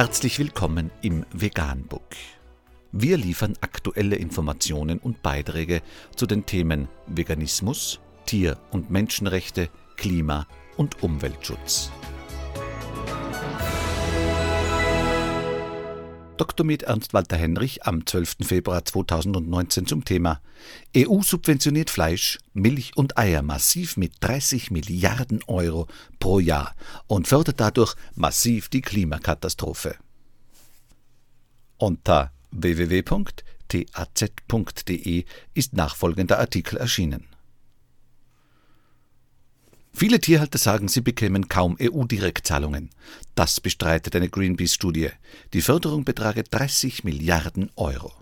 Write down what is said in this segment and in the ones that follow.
Herzlich willkommen im Veganbook. Wir liefern aktuelle Informationen und Beiträge zu den Themen Veganismus, Tier- und Menschenrechte, Klima- und Umweltschutz. Dr. mit Ernst Walter Henrich am 12. Februar 2019 zum Thema EU subventioniert Fleisch, Milch und Eier massiv mit 30 Milliarden Euro pro Jahr und fördert dadurch massiv die Klimakatastrophe. Unter www.taz.de ist nachfolgender Artikel erschienen. Viele Tierhalter sagen, sie bekämen kaum EU-Direktzahlungen. Das bestreitet eine Greenpeace-Studie. Die Förderung betrage 30 Milliarden Euro.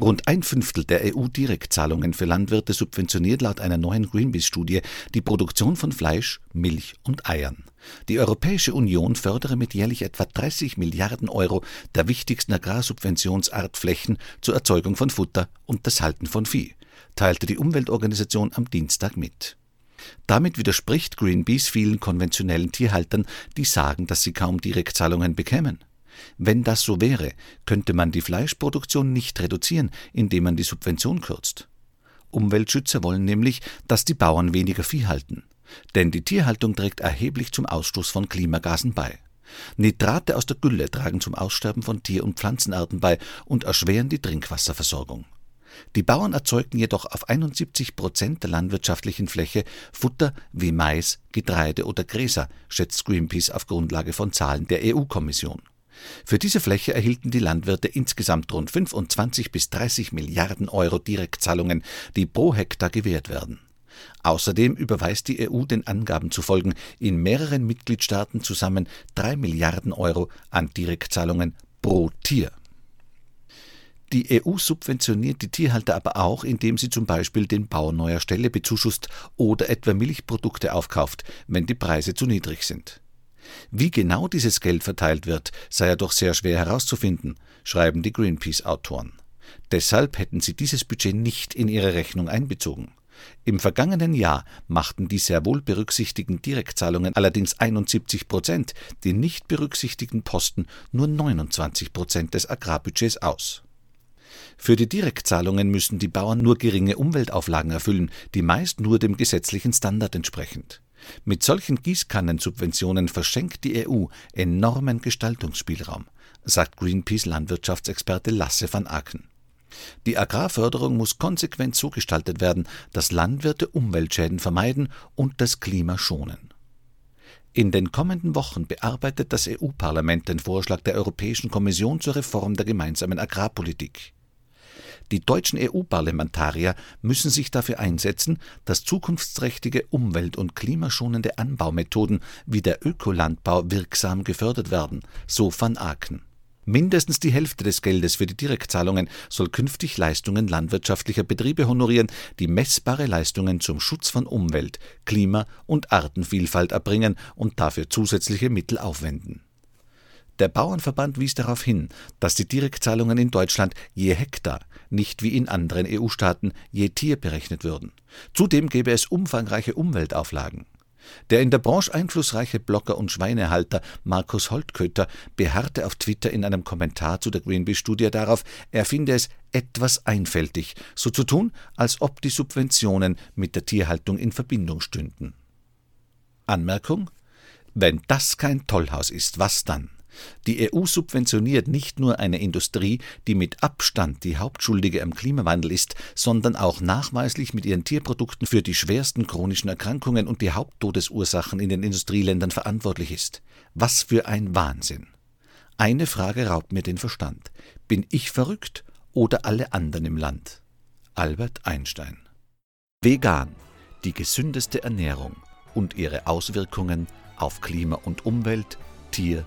Rund ein Fünftel der EU-Direktzahlungen für Landwirte subventioniert laut einer neuen Greenpeace-Studie die Produktion von Fleisch, Milch und Eiern. Die Europäische Union fördere mit jährlich etwa 30 Milliarden Euro der wichtigsten Agrarsubventionsart Flächen zur Erzeugung von Futter und das Halten von Vieh, teilte die Umweltorganisation am Dienstag mit. Damit widerspricht Greenpeace vielen konventionellen Tierhaltern, die sagen, dass sie kaum Direktzahlungen bekämen. Wenn das so wäre, könnte man die Fleischproduktion nicht reduzieren, indem man die Subvention kürzt. Umweltschützer wollen nämlich, dass die Bauern weniger Vieh halten. Denn die Tierhaltung trägt erheblich zum Ausstoß von Klimagasen bei. Nitrate aus der Gülle tragen zum Aussterben von Tier- und Pflanzenarten bei und erschweren die Trinkwasserversorgung. Die Bauern erzeugten jedoch auf 71 Prozent der landwirtschaftlichen Fläche Futter wie Mais, Getreide oder Gräser, schätzt Greenpeace auf Grundlage von Zahlen der EU-Kommission. Für diese Fläche erhielten die Landwirte insgesamt rund 25 bis 30 Milliarden Euro Direktzahlungen, die pro Hektar gewährt werden. Außerdem überweist die EU den Angaben zu folgen in mehreren Mitgliedstaaten zusammen 3 Milliarden Euro an Direktzahlungen pro Tier. Die EU subventioniert die Tierhalter aber auch, indem sie zum Beispiel den Bau neuer Ställe bezuschusst oder etwa Milchprodukte aufkauft, wenn die Preise zu niedrig sind. Wie genau dieses Geld verteilt wird, sei ja doch sehr schwer herauszufinden, schreiben die Greenpeace-Autoren. Deshalb hätten sie dieses Budget nicht in ihre Rechnung einbezogen. Im vergangenen Jahr machten die sehr wohl berücksichtigten Direktzahlungen allerdings 71 Prozent, die nicht berücksichtigten Posten nur 29 Prozent des Agrarbudgets aus. Für die Direktzahlungen müssen die Bauern nur geringe Umweltauflagen erfüllen, die meist nur dem gesetzlichen Standard entsprechend. Mit solchen Gießkannensubventionen verschenkt die EU enormen Gestaltungsspielraum, sagt Greenpeace Landwirtschaftsexperte Lasse van Aken. Die Agrarförderung muss konsequent so gestaltet werden, dass Landwirte Umweltschäden vermeiden und das Klima schonen. In den kommenden Wochen bearbeitet das EU-Parlament den Vorschlag der Europäischen Kommission zur Reform der gemeinsamen Agrarpolitik. Die deutschen EU-Parlamentarier müssen sich dafür einsetzen, dass zukunftsträchtige umwelt- und klimaschonende Anbaumethoden wie der Ökolandbau wirksam gefördert werden, so van Aken. Mindestens die Hälfte des Geldes für die Direktzahlungen soll künftig Leistungen landwirtschaftlicher Betriebe honorieren, die messbare Leistungen zum Schutz von Umwelt, Klima und Artenvielfalt erbringen und dafür zusätzliche Mittel aufwenden. Der Bauernverband wies darauf hin, dass die Direktzahlungen in Deutschland je Hektar, nicht wie in anderen EU-Staaten je Tier berechnet würden. Zudem gäbe es umfangreiche Umweltauflagen. Der in der Branche einflussreiche Blogger und Schweinehalter Markus Holtkötter beharrte auf Twitter in einem Kommentar zu der Greenpeace-Studie darauf, er finde es etwas einfältig, so zu tun, als ob die Subventionen mit der Tierhaltung in Verbindung stünden. Anmerkung: Wenn das kein Tollhaus ist, was dann? Die EU subventioniert nicht nur eine Industrie, die mit Abstand die Hauptschuldige am Klimawandel ist, sondern auch nachweislich mit ihren Tierprodukten für die schwersten chronischen Erkrankungen und die Haupttodesursachen in den Industrieländern verantwortlich ist. Was für ein Wahnsinn. Eine Frage raubt mir den Verstand. Bin ich verrückt oder alle anderen im Land? Albert Einstein. Vegan, die gesündeste Ernährung und ihre Auswirkungen auf Klima und Umwelt, Tier-